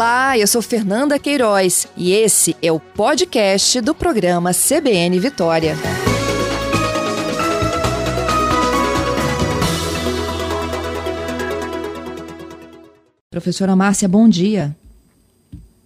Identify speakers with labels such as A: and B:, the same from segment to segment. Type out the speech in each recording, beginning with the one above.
A: Olá, eu sou Fernanda Queiroz e esse é o podcast do programa CBN Vitória. Professora Márcia, bom dia.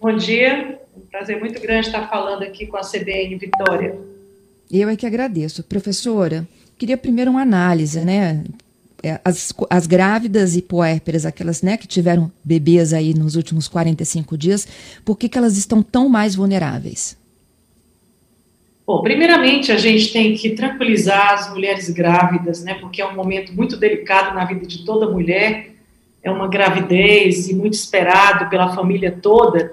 B: Bom dia, um prazer muito grande estar falando aqui com a CBN Vitória.
A: Eu é que agradeço. Professora, queria primeiro uma análise, né? É, as, as grávidas e puérperas, aquelas né, que tiveram bebês aí nos últimos 45 dias, por que, que elas estão tão mais vulneráveis?
B: Bom, primeiramente a gente tem que tranquilizar as mulheres grávidas, né, porque é um momento muito delicado na vida de toda mulher, é uma gravidez e muito esperado pela família toda,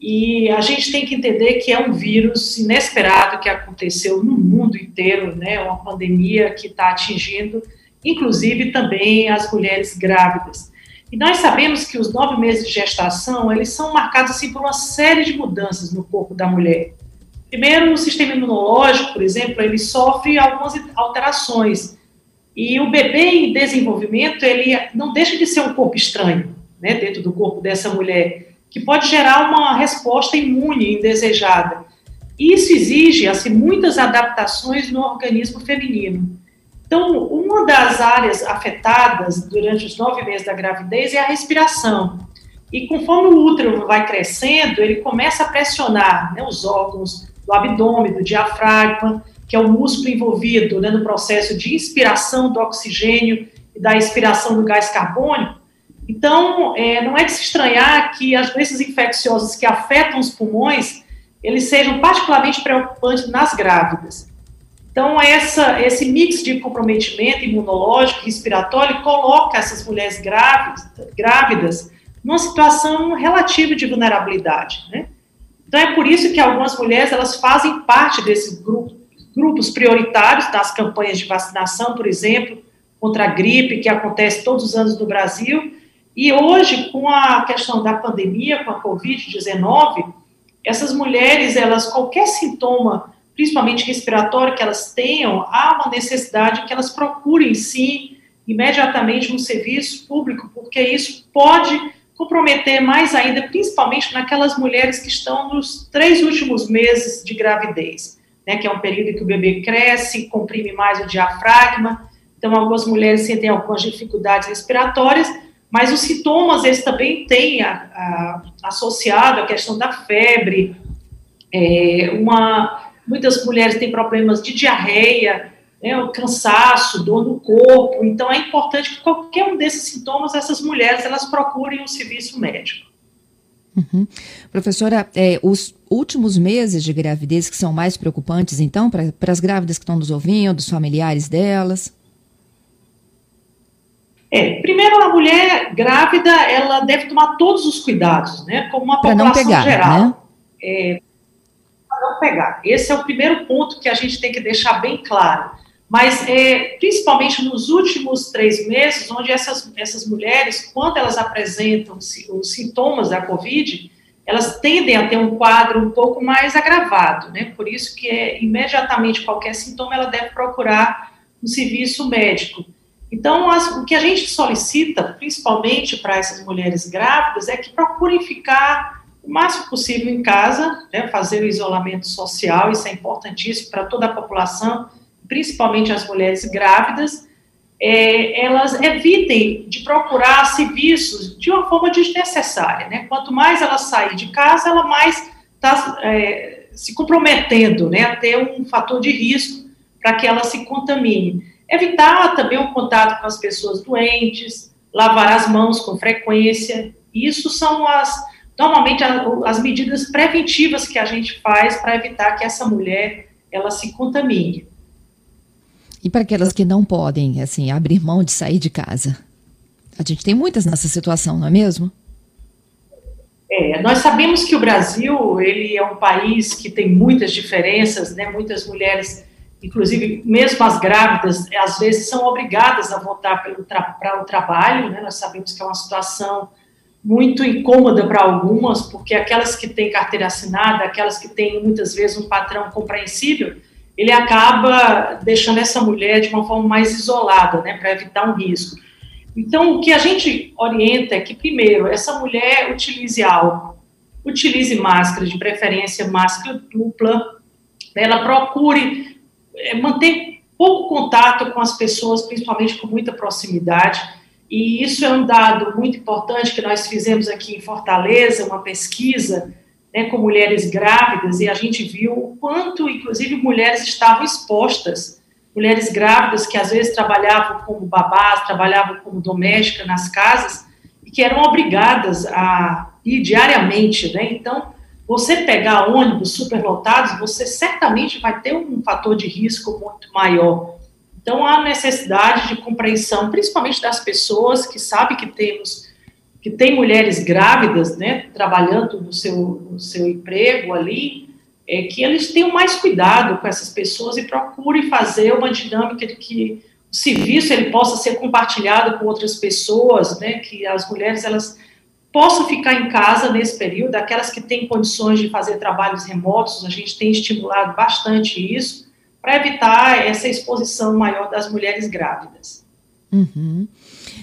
B: e a gente tem que entender que é um vírus inesperado que aconteceu no mundo inteiro, né, uma pandemia que está atingindo inclusive também as mulheres grávidas. E nós sabemos que os nove meses de gestação, eles são marcados assim por uma série de mudanças no corpo da mulher. Primeiro, o sistema imunológico, por exemplo, ele sofre algumas alterações. E o bebê em desenvolvimento, ele não deixa de ser um corpo estranho, né, dentro do corpo dessa mulher, que pode gerar uma resposta imune indesejada. Isso exige, assim, muitas adaptações no organismo feminino. Então, uma das áreas afetadas durante os nove meses da gravidez é a respiração. E conforme o útero vai crescendo, ele começa a pressionar né, os órgãos do abdômen, do diafragma, que é o músculo envolvido né, no processo de inspiração do oxigênio e da expiração do gás carbônico. Então, é, não é de se estranhar que as doenças infecciosas que afetam os pulmões, eles sejam particularmente preocupantes nas grávidas. Então, essa, esse mix de comprometimento imunológico, respiratório, coloca essas mulheres grávidas, grávidas numa situação relativa de vulnerabilidade, né? Então, é por isso que algumas mulheres, elas fazem parte desses grupos, prioritários das campanhas de vacinação, por exemplo, contra a gripe, que acontece todos os anos no Brasil, e hoje, com a questão da pandemia, com a Covid-19, essas mulheres, elas, qualquer sintoma principalmente respiratório, que elas tenham, há uma necessidade que elas procurem, sim, imediatamente um serviço público, porque isso pode comprometer mais ainda, principalmente naquelas mulheres que estão nos três últimos meses de gravidez, né, que é um período que o bebê cresce, comprime mais o diafragma, então algumas mulheres sentem algumas dificuldades respiratórias, mas os sintomas, eles também têm a, a, associado a questão da febre, é, uma Muitas mulheres têm problemas de diarreia, né, o cansaço, dor no corpo. Então, é importante que qualquer um desses sintomas, essas mulheres, elas procurem um serviço médico.
A: Uhum. Professora, é, os últimos meses de gravidez que são mais preocupantes, então, para as grávidas que estão nos ouvindo, os familiares delas?
B: É, primeiro, a mulher grávida, ela deve tomar todos os cuidados, né, como uma população não pegar, geral. Né? É, não pegar. Esse é o primeiro ponto que a gente tem que deixar bem claro. Mas, é, principalmente nos últimos três meses, onde essas, essas mulheres, quando elas apresentam os sintomas da Covid, elas tendem a ter um quadro um pouco mais agravado, né? Por isso que é, imediatamente qualquer sintoma ela deve procurar um serviço médico. Então, as, o que a gente solicita, principalmente para essas mulheres grávidas, é que procurem ficar o máximo possível em casa, né, fazer o isolamento social, isso é importantíssimo para toda a população, principalmente as mulheres grávidas, é, elas evitem de procurar serviços de uma forma desnecessária, né? Quanto mais ela sair de casa, ela mais está é, se comprometendo, né, a ter um fator de risco para que ela se contamine. Evitar também o contato com as pessoas doentes, lavar as mãos com frequência, isso são as normalmente as medidas preventivas que a gente faz para evitar que essa mulher ela se contamine.
A: E para aquelas que não podem, assim, abrir mão de sair de casa? A gente tem muitas nessa situação, não é mesmo?
B: É, nós sabemos que o Brasil, ele é um país que tem muitas diferenças, né? Muitas mulheres, inclusive mesmo as grávidas, às vezes são obrigadas a voltar para o tra trabalho, né? Nós sabemos que é uma situação muito incômoda para algumas, porque aquelas que têm carteira assinada, aquelas que têm muitas vezes um patrão compreensível, ele acaba deixando essa mulher de uma forma mais isolada, né, para evitar um risco. Então, o que a gente orienta é que, primeiro, essa mulher utilize álcool, utilize máscara, de preferência máscara dupla, né, ela procure é, manter pouco contato com as pessoas, principalmente com muita proximidade, e isso é um dado muito importante que nós fizemos aqui em Fortaleza, uma pesquisa né, com mulheres grávidas, e a gente viu o quanto, inclusive, mulheres estavam expostas, mulheres grávidas que às vezes trabalhavam como babás, trabalhavam como doméstica nas casas, e que eram obrigadas a ir diariamente, né? Então, você pegar ônibus superlotados, você certamente vai ter um fator de risco muito maior. Então, há necessidade de compreensão, principalmente das pessoas que sabem que temos, que tem mulheres grávidas, né, trabalhando no seu, no seu emprego ali, é que eles tenham mais cuidado com essas pessoas e procurem fazer uma dinâmica de que o serviço ele possa ser compartilhado com outras pessoas, né, que as mulheres elas possam ficar em casa nesse período, aquelas que têm condições de fazer trabalhos remotos, a gente tem estimulado bastante isso, para evitar essa exposição maior das mulheres grávidas.
A: Uhum.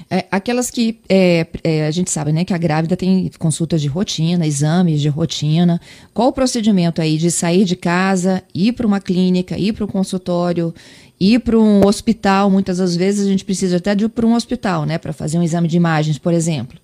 A: É, aquelas que é, é, a gente sabe, né, que a grávida tem consultas de rotina, exames de rotina. Qual o procedimento aí de sair de casa, ir para uma clínica, ir para um consultório, ir para um hospital? Muitas das vezes a gente precisa até de ir para um hospital, né, para fazer um exame de imagens, por exemplo.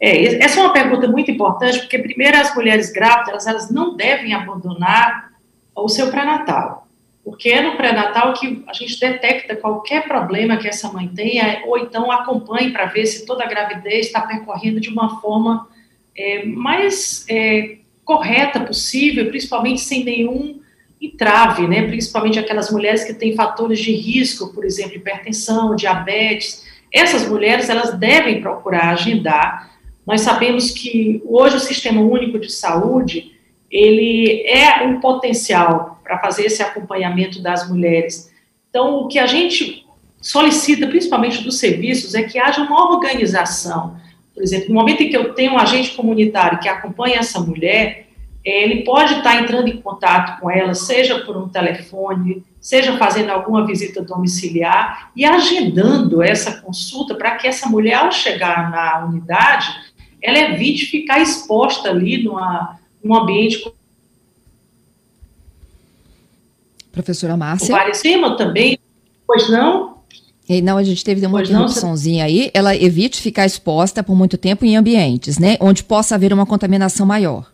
B: É, essa é uma pergunta muito importante, porque primeiro as mulheres grávidas elas não devem abandonar o seu pré-natal. Porque é no pré-natal que a gente detecta qualquer problema que essa mãe tenha, ou então acompanhe para ver se toda a gravidez está percorrendo de uma forma é, mais é, correta possível, principalmente sem nenhum entrave, né? principalmente aquelas mulheres que têm fatores de risco, por exemplo, hipertensão, diabetes. Essas mulheres, elas devem procurar agendar. Nós sabemos que hoje o Sistema Único de Saúde, ele é um potencial para fazer esse acompanhamento das mulheres. Então, o que a gente solicita, principalmente dos serviços, é que haja uma organização. Por exemplo, no momento em que eu tenho um agente comunitário que acompanha essa mulher, ele pode estar entrando em contato com ela, seja por um telefone, seja fazendo alguma visita domiciliar e agendando essa consulta para que essa mulher, ao chegar na unidade, ela evite ficar exposta ali numa um ambiente.
A: Professora Márcia.
B: Parecima também, pois não?
A: E não, a gente teve uma interrupçãozinha aí. Ela evite ficar exposta por muito tempo em ambientes, né, onde possa haver uma contaminação maior.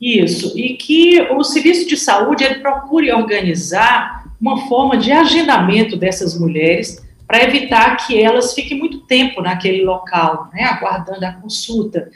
B: Isso, e que o serviço de saúde ele procure organizar uma forma de agendamento dessas mulheres para evitar que elas fiquem muito tempo naquele local, né, aguardando a consulta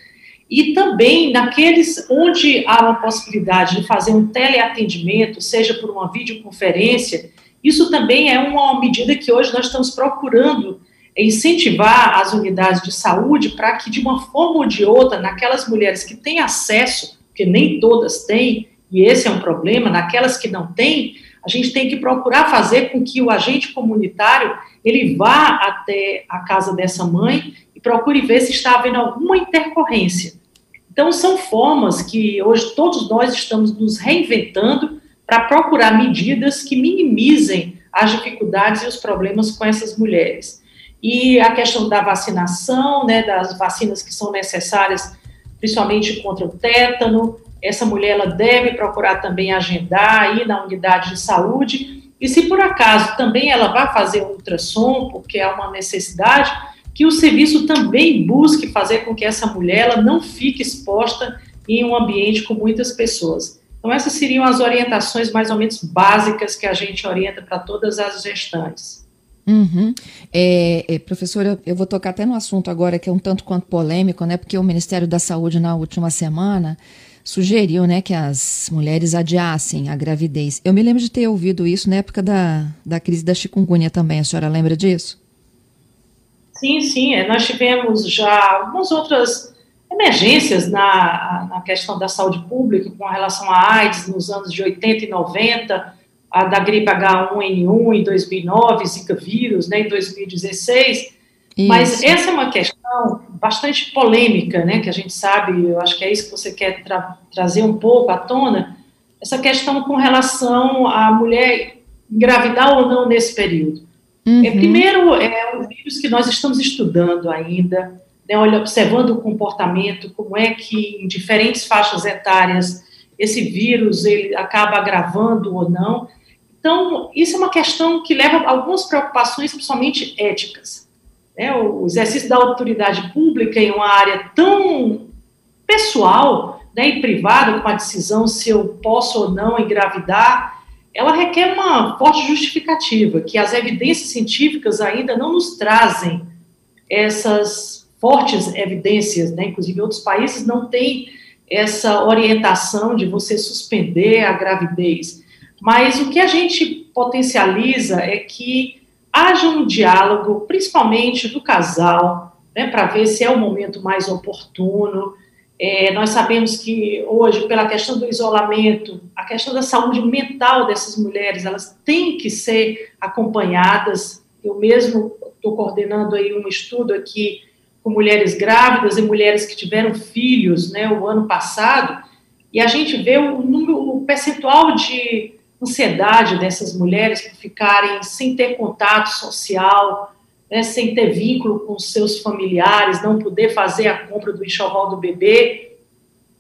B: e também naqueles onde há uma possibilidade de fazer um teleatendimento, seja por uma videoconferência, isso também é uma medida que hoje nós estamos procurando incentivar as unidades de saúde para que, de uma forma ou de outra, naquelas mulheres que têm acesso, porque nem todas têm, e esse é um problema, naquelas que não têm, a gente tem que procurar fazer com que o agente comunitário ele vá até a casa dessa mãe procure ver se está havendo alguma intercorrência. Então, são formas que hoje todos nós estamos nos reinventando para procurar medidas que minimizem as dificuldades e os problemas com essas mulheres. E a questão da vacinação, né, das vacinas que são necessárias, principalmente contra o tétano, essa mulher ela deve procurar também agendar aí na unidade de saúde. E se por acaso também ela vai fazer ultrassom, porque é uma necessidade, que o serviço também busque fazer com que essa mulher ela não fique exposta em um ambiente com muitas pessoas. Então, essas seriam as orientações mais ou menos básicas que a gente orienta para todas as gestantes.
A: Uhum. É, é, professora, eu vou tocar até no assunto agora que é um tanto quanto polêmico, né? Porque o Ministério da Saúde, na última semana, sugeriu né, que as mulheres adiassem a gravidez. Eu me lembro de ter ouvido isso na época da, da crise da chikungunya também. A senhora lembra disso?
B: Sim, sim. É, nós tivemos já algumas outras emergências na, na questão da saúde pública com relação à AIDS nos anos de 80 e 90, a da gripe H1N1 em 2009, Zika vírus né, em 2016. Isso. Mas essa é uma questão bastante polêmica, né, que a gente sabe, eu acho que é isso que você quer tra trazer um pouco à tona, essa questão com relação à mulher engravidar ou não nesse período. Uhum. É, primeiro, é um vírus que nós estamos estudando ainda. né, olha, observando o comportamento, como é que em diferentes faixas etárias esse vírus ele acaba agravando ou não. Então, isso é uma questão que leva a algumas preocupações, principalmente éticas. Né? O exercício da autoridade pública em uma área tão pessoal né, e privada, como a decisão se eu posso ou não engravidar, ela requer uma forte justificativa, que as evidências científicas ainda não nos trazem essas fortes evidências, né? inclusive outros países não têm essa orientação de você suspender a gravidez. Mas o que a gente potencializa é que haja um diálogo, principalmente do casal, né, para ver se é o momento mais oportuno. É, nós sabemos que hoje, pela questão do isolamento, a questão da saúde mental dessas mulheres, elas têm que ser acompanhadas. Eu mesmo estou coordenando aí um estudo aqui com mulheres grávidas e mulheres que tiveram filhos, né, o ano passado, e a gente vê o número, o percentual de ansiedade dessas mulheres por ficarem sem ter contato social, né, sem ter vínculo com seus familiares, não poder fazer a compra do enxoval do bebê.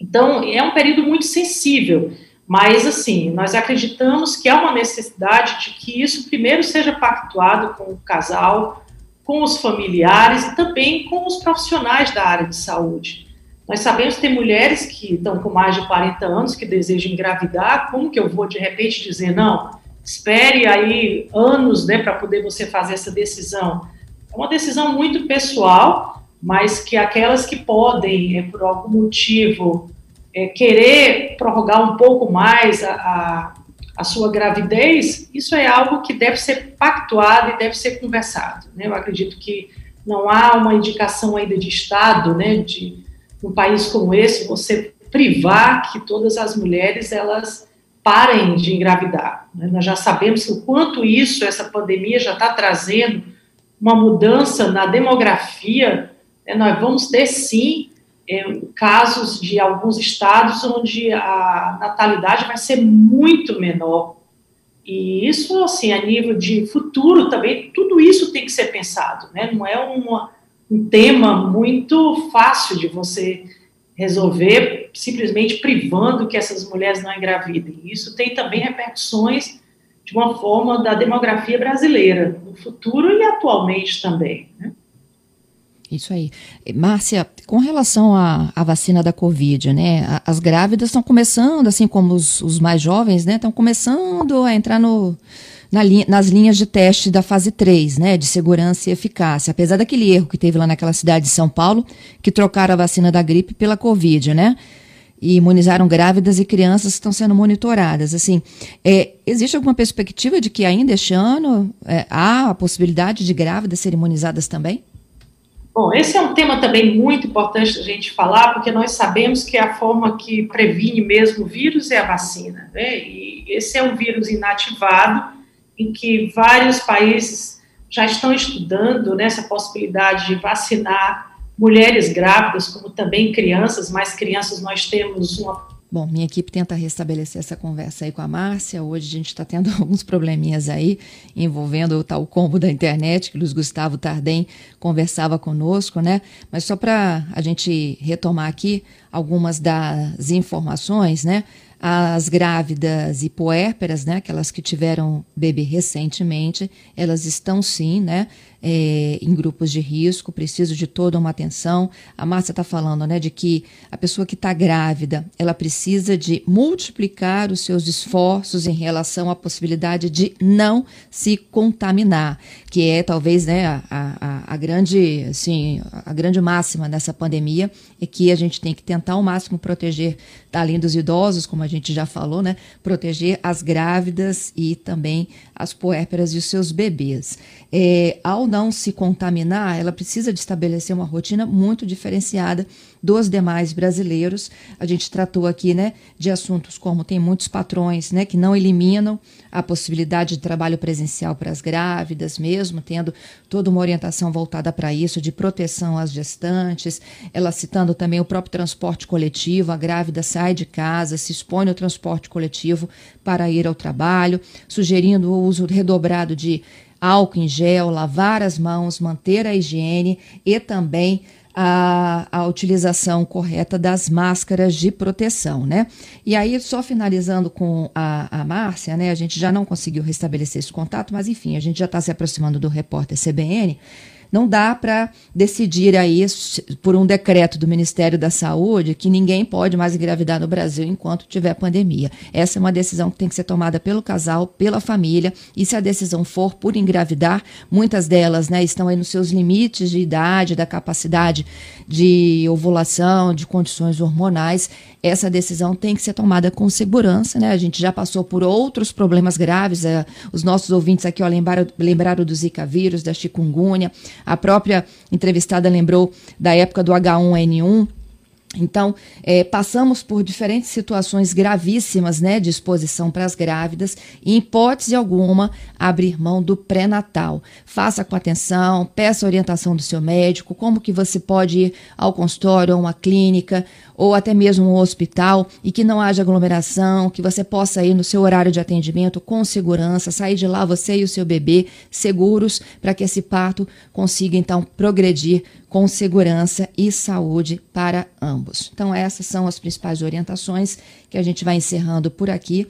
B: Então, é um período muito sensível, mas, assim, nós acreditamos que há uma necessidade de que isso primeiro seja pactuado com o casal, com os familiares e também com os profissionais da área de saúde. Nós sabemos que tem mulheres que estão com mais de 40 anos que desejam engravidar, como que eu vou de repente dizer não? Espere aí anos, né, para poder você fazer essa decisão. É uma decisão muito pessoal, mas que aquelas que podem, é, por algum motivo, é, querer prorrogar um pouco mais a, a a sua gravidez, isso é algo que deve ser pactuado e deve ser conversado. Né? Eu acredito que não há uma indicação ainda de Estado, né, de um país como esse, você privar que todas as mulheres elas parem de engravidar. Né? Nós já sabemos o quanto isso, essa pandemia já está trazendo uma mudança na demografia. Né? Nós vamos ter sim é, casos de alguns estados onde a natalidade vai ser muito menor. E isso, assim, a nível de futuro também, tudo isso tem que ser pensado, né? Não é uma, um tema muito fácil de você resolver simplesmente privando que essas mulheres não engravidem. Isso tem também repercussões de uma forma da demografia brasileira, no futuro e atualmente também, né?
A: Isso aí. Márcia, com relação à, à vacina da Covid, né? As grávidas estão começando, assim como os, os mais jovens, né? Estão começando a entrar no, na linha, nas linhas de teste da fase 3, né? De segurança e eficácia. Apesar daquele erro que teve lá naquela cidade de São Paulo, que trocaram a vacina da gripe pela Covid, né? E imunizaram grávidas e crianças estão sendo monitoradas. Assim, é, existe alguma perspectiva de que ainda este ano é, há a possibilidade de grávidas serem imunizadas também?
B: Bom, esse é um tema também muito importante a gente falar, porque nós sabemos que a forma que previne mesmo o vírus é a vacina, né? E esse é um vírus inativado, em que vários países já estão estudando nessa né, possibilidade de vacinar mulheres grávidas, como também crianças, mas crianças nós temos uma
A: Bom, minha equipe tenta restabelecer essa conversa aí com a Márcia. Hoje a gente está tendo alguns probleminhas aí envolvendo o tal combo da internet, que Luiz Gustavo Tardem conversava conosco, né? Mas só para a gente retomar aqui algumas das informações, né? As grávidas e puérperas, né, aquelas que tiveram bebê recentemente, elas estão sim, né, é, em grupos de risco, preciso de toda uma atenção. A Márcia está falando né, de que a pessoa que está grávida ela precisa de multiplicar os seus esforços em relação à possibilidade de não se contaminar, que é talvez né, a, a, a grande assim, a grande máxima dessa pandemia, é que a gente tem que tentar ao máximo proteger, além dos idosos, como a gente já falou, né, proteger as grávidas e também as puérperas e os seus bebês. É, ao não se contaminar, ela precisa de estabelecer uma rotina muito diferenciada dos demais brasileiros. A gente tratou aqui, né, de assuntos como tem muitos patrões, né, que não eliminam a possibilidade de trabalho presencial para as grávidas, mesmo tendo toda uma orientação voltada para isso, de proteção às gestantes. Ela citando também o próprio transporte coletivo, a grávida sai de casa, se expõe no transporte coletivo para ir ao trabalho, sugerindo o uso redobrado de álcool em gel, lavar as mãos, manter a higiene e também a, a utilização correta das máscaras de proteção, né? E aí, só finalizando com a, a Márcia, né? A gente já não conseguiu restabelecer esse contato, mas enfim, a gente já está se aproximando do repórter CBN. Não dá para decidir aí, por um decreto do Ministério da Saúde, que ninguém pode mais engravidar no Brasil enquanto tiver pandemia. Essa é uma decisão que tem que ser tomada pelo casal, pela família, e se a decisão for por engravidar, muitas delas né, estão aí nos seus limites de idade, da capacidade de ovulação, de condições hormonais, essa decisão tem que ser tomada com segurança, né? A gente já passou por outros problemas graves, é, os nossos ouvintes aqui ó, lembraram, lembraram do Zika vírus, da chikungunya, a própria entrevistada lembrou da época do H1N1, então, é, passamos por diferentes situações gravíssimas né, de exposição para as grávidas e, em hipótese alguma, abrir mão do pré-natal. Faça com atenção, peça orientação do seu médico, como que você pode ir ao consultório, a uma clínica ou até mesmo um hospital e que não haja aglomeração, que você possa ir no seu horário de atendimento com segurança, sair de lá você e o seu bebê seguros para que esse parto consiga então progredir com segurança e saúde para ambos. Então, essas são as principais orientações que a gente vai encerrando por aqui.